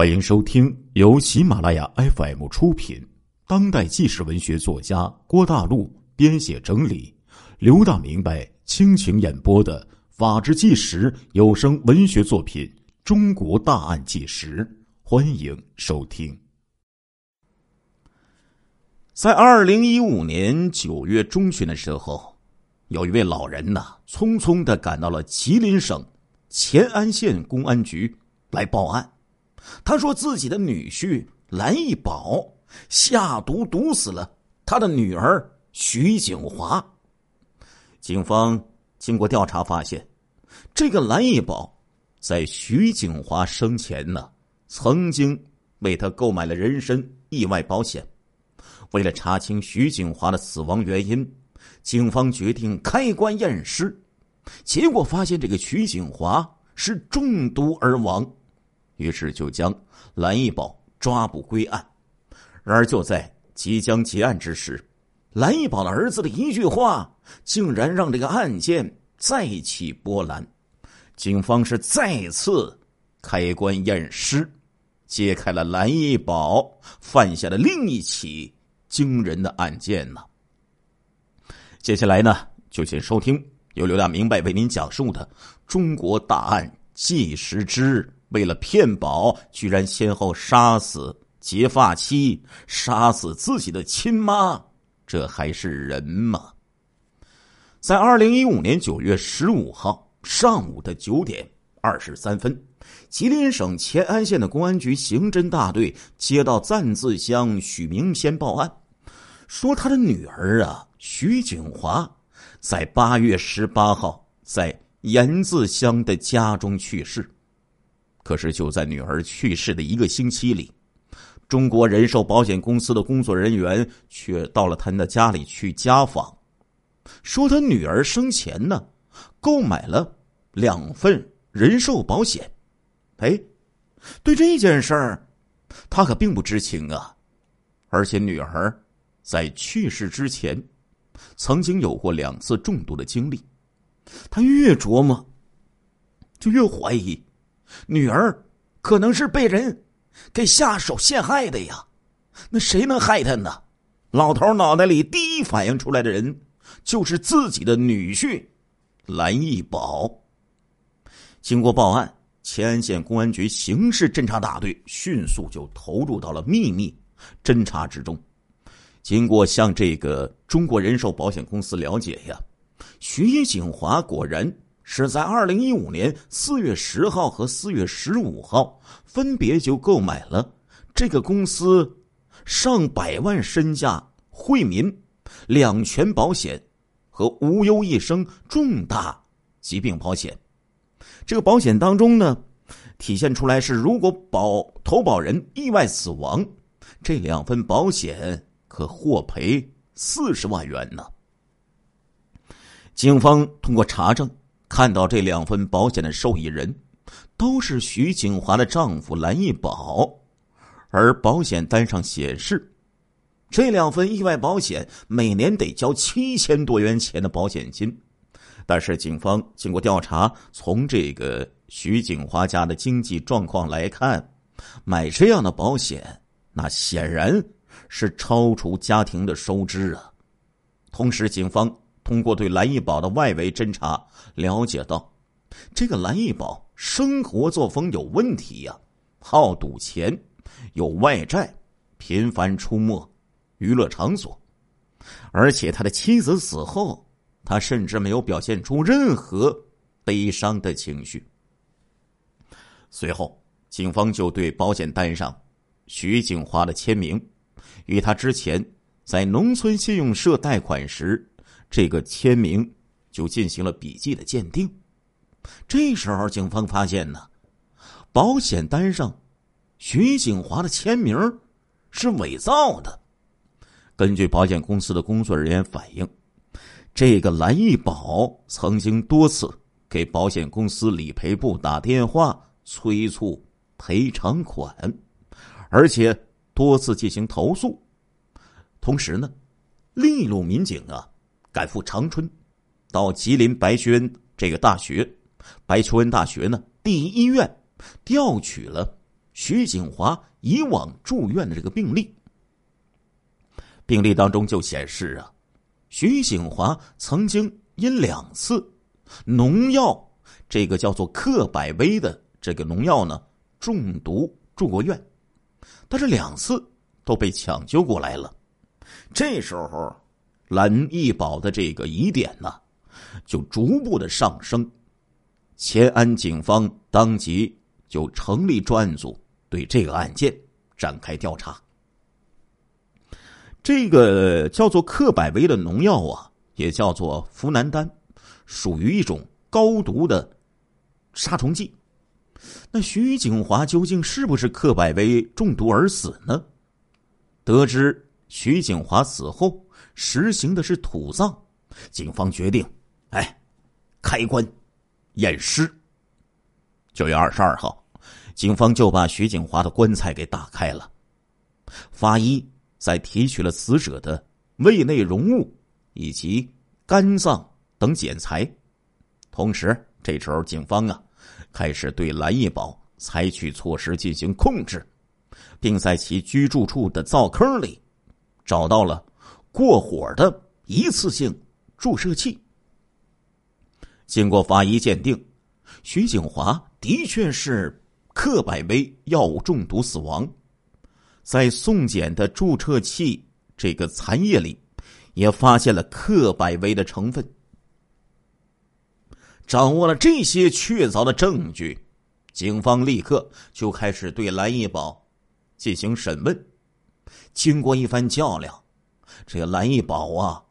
欢迎收听由喜马拉雅 FM 出品、当代纪实文学作家郭大陆编写整理、刘大明白倾情演播的《法制纪实》有声文学作品《中国大案纪实》，欢迎收听。在二零一五年九月中旬的时候，有一位老人呐，匆匆的赶到了吉林省乾安县公安局来报案。他说自己的女婿蓝一宝下毒毒死了他的女儿徐景华。警方经过调查发现，这个蓝一宝在徐景华生前呢，曾经为他购买了人身意外保险。为了查清徐景华的死亡原因，警方决定开棺验尸，结果发现这个徐景华是中毒而亡。于是就将蓝一宝抓捕归案，然而就在即将结案之时，蓝一宝的儿子的一句话，竟然让这个案件再起波澜。警方是再次开棺验尸，揭开了蓝一宝犯下的另一起惊人的案件呢。接下来呢，就请收听由刘大明白为您讲述的《中国大案纪实之》。为了骗保，居然先后杀死结发妻，杀死自己的亲妈，这还是人吗？在二零一五年九月十五号上午的九点二十三分，吉林省乾安县的公安局刑侦大队接到赞字乡许明先报案，说他的女儿啊徐景华，在八月十八号在盐字乡的家中去世。可是就在女儿去世的一个星期里，中国人寿保险公司的工作人员却到了他的家里去家访，说他女儿生前呢购买了两份人寿保险。哎，对这件事儿，他可并不知情啊。而且女儿在去世之前，曾经有过两次中毒的经历，他越琢磨，就越怀疑。女儿可能是被人给下手陷害的呀，那谁能害她呢？老头脑袋里第一反应出来的人就是自己的女婿蓝一宝。经过报案，乾安县公安局刑事侦查大队迅速就投入到了秘密侦查之中。经过向这个中国人寿保险公司了解呀，徐景华果然。是在二零一五年四月十号和四月十五号，分别就购买了这个公司上百万身价惠民两全保险和无忧一生重大疾病保险。这个保险当中呢，体现出来是如果保投保人意外死亡，这两份保险可获赔四十万元呢。警方通过查证。看到这两份保险的受益人，都是徐景华的丈夫蓝一宝，而保险单上显示，这两份意外保险每年得交七千多元钱的保险金。但是警方经过调查，从这个徐景华家的经济状况来看，买这样的保险，那显然是超出家庭的收支啊。同时，警方。通过对蓝一宝的外围侦查，了解到，这个蓝一宝生活作风有问题呀，好赌钱，有外债，频繁出没娱乐场所，而且他的妻子死后，他甚至没有表现出任何悲伤的情绪。随后，警方就对保险单上徐景华的签名，与他之前在农村信用社贷款时。这个签名就进行了笔迹的鉴定。这时候，警方发现呢，保险单上徐景华的签名是伪造的。根据保险公司的工作人员反映，这个蓝一宝曾经多次给保险公司理赔部打电话催促赔偿款，而且多次进行投诉。同时呢，另一路民警啊。赶赴长春，到吉林白求恩这个大学，白求恩大学呢第一医院，调取了徐景华以往住院的这个病历。病历当中就显示啊，徐景华曾经因两次农药，这个叫做克百威的这个农药呢中毒住过院，但是两次都被抢救过来了。这时候，蓝一宝的这个疑点呢，就逐步的上升。乾安警方当即就成立专案组，对这个案件展开调查。这个叫做克百威的农药啊，也叫做呋喃丹，属于一种高毒的杀虫剂。那徐景华究竟是不是克百威中毒而死呢？得知徐景华死后实行的是土葬，警方决定，哎，开棺验尸。九月二十二号，警方就把徐景华的棺材给打开了，法医。在提取了死者的胃内容物以及肝脏等检材，同时，这时候警方啊开始对蓝一宝采取措施进行控制，并在其居住处的灶坑里找到了过火的一次性注射器。经过法医鉴定，徐景华的确是克百威药物中毒死亡。在送检的注射器这个残液里，也发现了克百威的成分。掌握了这些确凿的证据，警方立刻就开始对蓝一宝进行审问。经过一番较量，这个蓝一宝啊，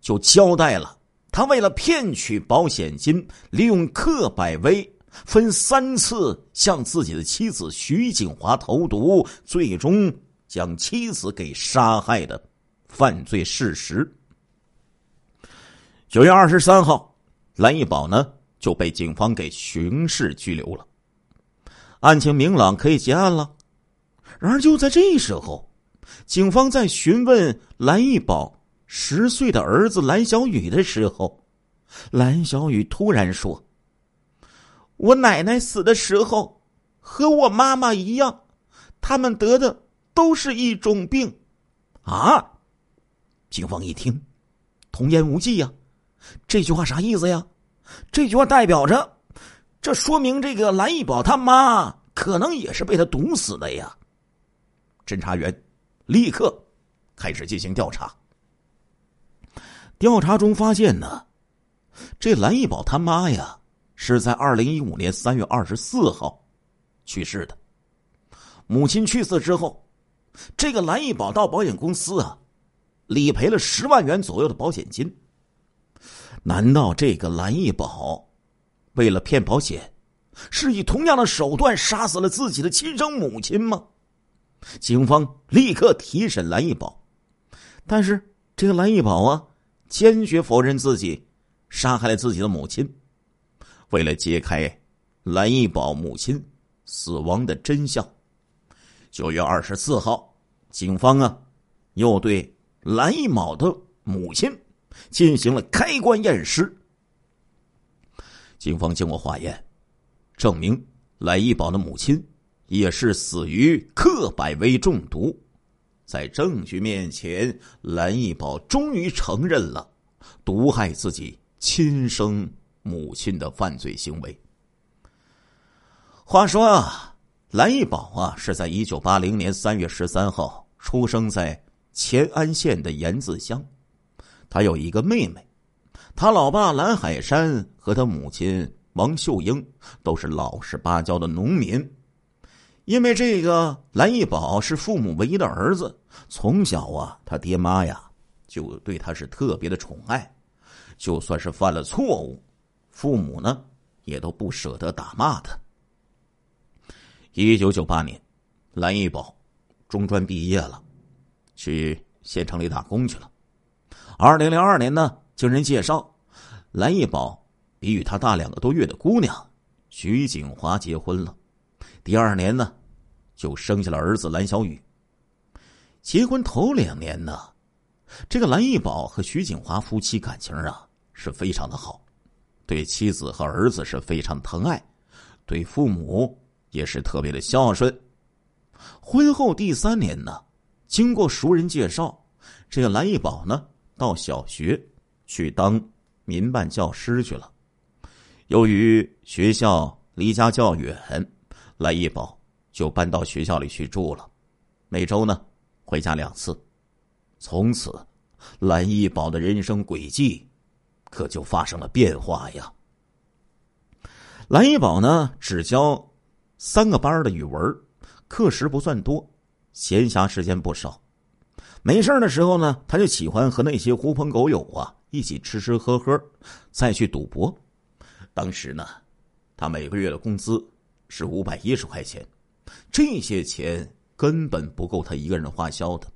就交代了他为了骗取保险金，利用克百威。分三次向自己的妻子徐景华投毒，最终将妻子给杀害的犯罪事实。九月二十三号，蓝一宝呢就被警方给刑事拘留了，案情明朗，可以结案了。然而就在这时候，警方在询问蓝一宝十岁的儿子蓝小雨的时候，蓝小雨突然说。我奶奶死的时候，和我妈妈一样，他们得的都是一种病，啊！警方一听，童言无忌呀，这句话啥意思呀？这句话代表着，这说明这个蓝一宝他妈可能也是被他毒死的呀。侦查员立刻开始进行调查，调查中发现呢，这蓝一宝他妈呀。是在二零一五年三月二十四号去世的。母亲去世之后，这个蓝一宝到保险公司啊，理赔了十万元左右的保险金。难道这个蓝一宝为了骗保险，是以同样的手段杀死了自己的亲生母亲吗？警方立刻提审蓝一宝，但是这个蓝一宝啊，坚决否认自己杀害了自己的母亲。为了揭开蓝一宝母亲死亡的真相，九月二十四号，警方啊又对蓝一宝的母亲进行了开棺验尸。警方经过化验，证明蓝一宝的母亲也是死于克百威中毒。在证据面前，蓝一宝终于承认了毒害自己亲生。母亲的犯罪行为。话说啊，蓝一宝啊是在一九八零年三月十三号出生在乾安县的盐字乡，他有一个妹妹，他老爸蓝海山和他母亲王秀英都是老实巴交的农民。因为这个蓝一宝是父母唯一的儿子，从小啊，他爹妈呀就对他是特别的宠爱，就算是犯了错误。父母呢，也都不舍得打骂他。一九九八年，蓝一宝中专毕业了，去县城里打工去了。二零零二年呢，经人介绍，蓝一宝比与他大两个多月的姑娘徐景华结婚了。第二年呢，就生下了儿子蓝小雨。结婚头两年呢，这个蓝一宝和徐景华夫妻感情啊是非常的好。对妻子和儿子是非常疼爱，对父母也是特别的孝顺，婚后第三年呢，经过熟人介绍，这个蓝一宝呢到小学去当民办教师去了。由于学校离家较远，蓝一宝就搬到学校里去住了，每周呢回家两次。从此，蓝一宝的人生轨迹可就发生了变化呀。蓝一宝呢只教三个班的语文，课时不算多，闲暇时间不少。没事的时候呢，他就喜欢和那些狐朋狗友啊一起吃吃喝喝，再去赌博。当时呢，他每个月的工资是五百一十块钱，这些钱根本不够他一个人花销的。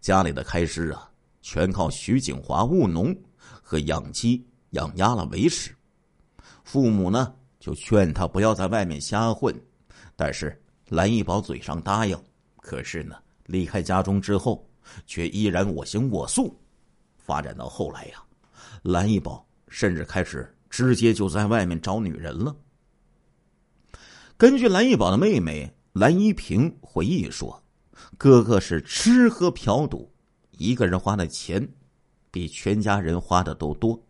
家里的开支啊，全靠徐景华务农和养鸡养鸭了维持。父母呢，就劝他不要在外面瞎混，但是蓝一宝嘴上答应，可是呢，离开家中之后，却依然我行我素。发展到后来呀，蓝一宝甚至开始。直接就在外面找女人了。根据蓝一宝的妹妹蓝一平回忆说，哥哥是吃喝嫖赌，一个人花的钱比全家人花的都多。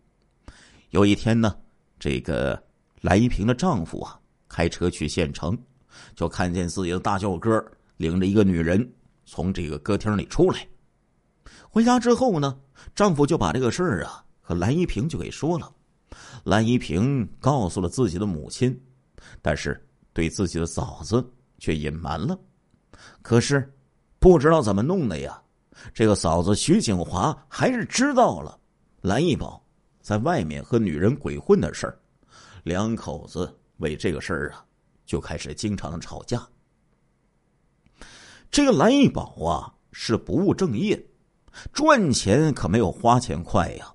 有一天呢，这个蓝一平的丈夫啊，开车去县城，就看见自己的大舅哥领着一个女人从这个歌厅里出来。回家之后呢，丈夫就把这个事儿啊和蓝一平就给说了。蓝一平告诉了自己的母亲，但是对自己的嫂子却隐瞒了。可是不知道怎么弄的呀，这个嫂子徐景华还是知道了蓝一宝在外面和女人鬼混的事儿，两口子为这个事儿啊就开始经常的吵架。这个蓝一宝啊是不务正业，赚钱可没有花钱快呀。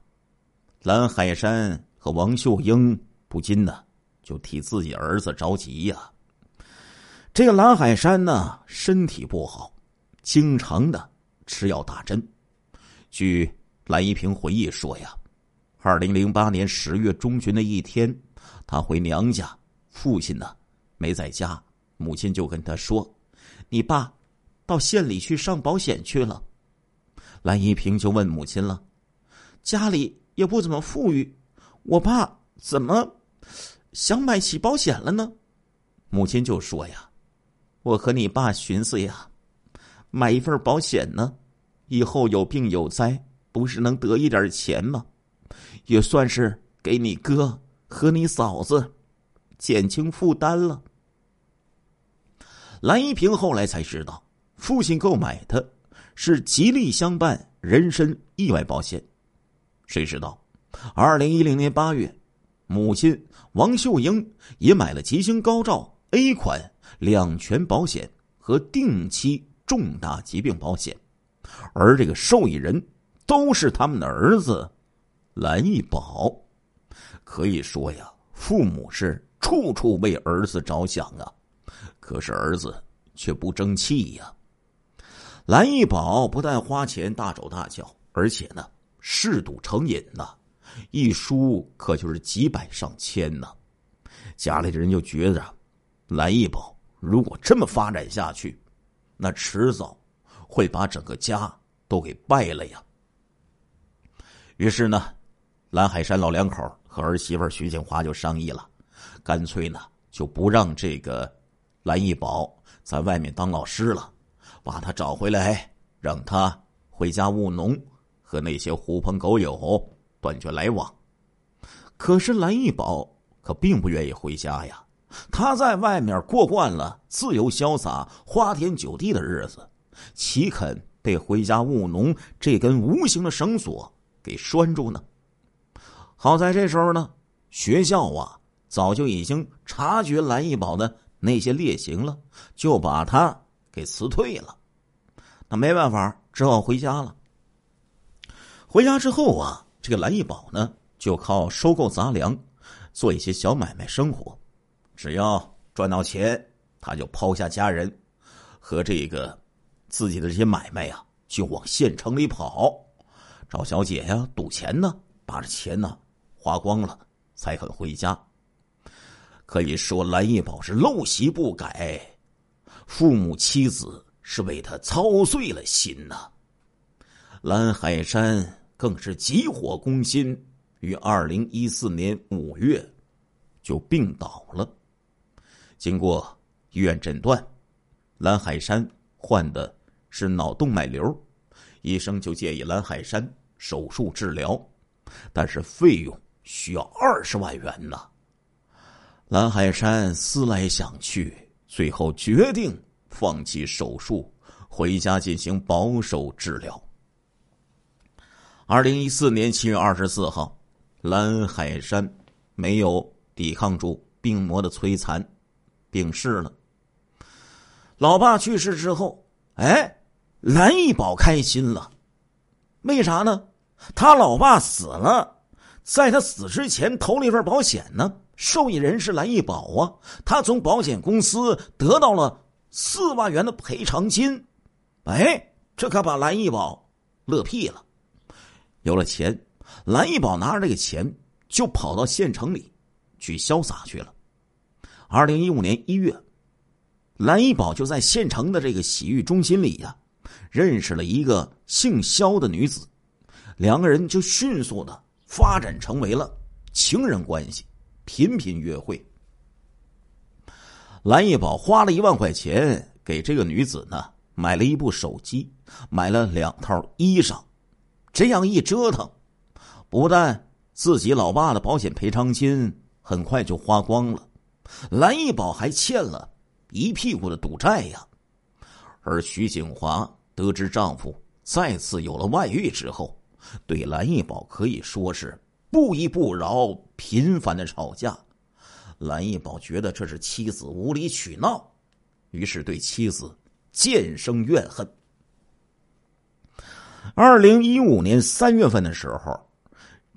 蓝海山和。王秀英不禁呢，就替自己儿子着急呀。这个蓝海山呢，身体不好，经常的吃药打针。据蓝一平回忆说呀，二零零八年十月中旬的一天，他回娘家，父亲呢没在家，母亲就跟他说：“你爸到县里去上保险去了。”蓝一平就问母亲了：“家里也不怎么富裕。”我爸怎么想买起保险了呢？母亲就说呀：“我和你爸寻思呀，买一份保险呢，以后有病有灾，不是能得一点钱吗？也算是给你哥和你嫂子减轻负担了。”蓝一平后来才知道，父亲购买的是吉利相伴人身意外保险，谁知道？二零一零年八月，母亲王秀英也买了吉星高照 A 款两全保险和定期重大疾病保险，而这个受益人都是他们的儿子蓝一宝。可以说呀，父母是处处为儿子着想啊，可是儿子却不争气呀。蓝一宝不但花钱大手大脚，而且呢，嗜赌成瘾呐。一输可就是几百上千呢，家里的人就觉得，蓝一宝如果这么发展下去，那迟早会把整个家都给败了呀。于是呢，蓝海山老两口和儿媳妇徐静华就商议了，干脆呢就不让这个蓝一宝在外面当老师了，把他找回来，让他回家务农，和那些狐朋狗友。断绝来往，可是蓝一宝可并不愿意回家呀。他在外面过惯了自由潇洒、花天酒地的日子，岂肯被回家务农这根无形的绳索给拴住呢？好在这时候呢，学校啊早就已经察觉蓝一宝的那些劣行了，就把他给辞退了。那没办法，只好回家了。回家之后啊。这个蓝一宝呢，就靠收购杂粮，做一些小买卖生活。只要赚到钱，他就抛下家人，和这个自己的这些买卖呀，就往县城里跑，找小姐呀，赌钱呢，把这钱呢花光了，才肯回家。可以说，蓝一宝是陋习不改，父母妻子是为他操碎了心呐。蓝海山更是急火攻心，于二零一四年五月就病倒了。经过医院诊断，蓝海山患的是脑动脉瘤，医生就建议蓝海山手术治疗，但是费用需要二十万元呢。蓝海山思来想去，最后决定放弃手术，回家进行保守治疗。二零一四年七月二十四号，蓝海山没有抵抗住病魔的摧残。病逝了。老爸去世之后，哎，蓝一宝开心了。为啥呢？他老爸死了，在他死之前投了一份保险呢，受益人是蓝一宝啊。他从保险公司得到了四万元的赔偿金。哎，这可把蓝一宝乐屁了。有了钱，蓝一宝拿着这个钱就跑到县城里去潇洒去了。二零一五年一月，蓝一宝就在县城的这个洗浴中心里呀，认识了一个姓肖的女子，两个人就迅速的发展成为了情人关系，频频约会。蓝一宝花了一万块钱给这个女子呢买了一部手机，买了两套衣裳，这样一折腾，不但自己老爸的保险赔偿金很快就花光了。蓝一宝还欠了一屁股的赌债呀，而徐景华得知丈夫再次有了外遇之后，对蓝一宝可以说是不依不饶，频繁的吵架。蓝一宝觉得这是妻子无理取闹，于是对妻子渐生怨恨。二零一五年三月份的时候，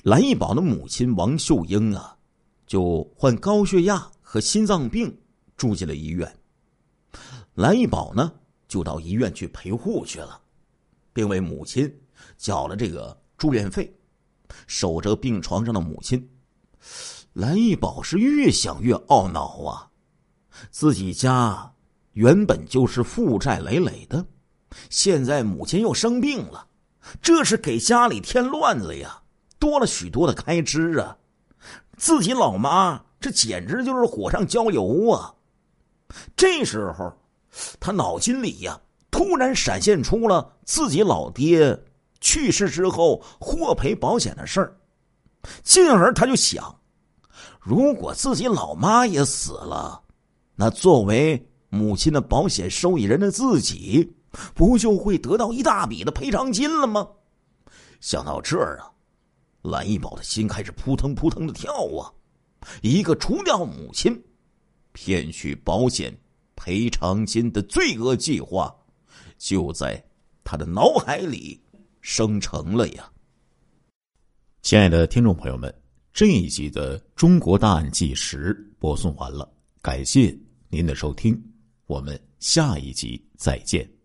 蓝一宝的母亲王秀英啊，就患高血压。和心脏病住进了医院，蓝一宝呢就到医院去陪护去了，并为母亲缴了这个住院费，守着病床上的母亲，蓝一宝是越想越懊恼啊！自己家原本就是负债累累的，现在母亲又生病了，这是给家里添乱子呀，多了许多的开支啊！自己老妈。这简直就是火上浇油啊！这时候，他脑筋里呀突然闪现出了自己老爹去世之后获赔保险的事儿，进而他就想：如果自己老妈也死了，那作为母亲的保险受益人的自己，不就会得到一大笔的赔偿金了吗？想到这儿啊，蓝一宝的心开始扑腾扑腾的跳啊！一个除掉母亲、骗取保险赔偿金的罪恶计划，就在他的脑海里生成了呀！亲爱的听众朋友们，这一集的《中国大案纪实》播送完了，感谢您的收听，我们下一集再见。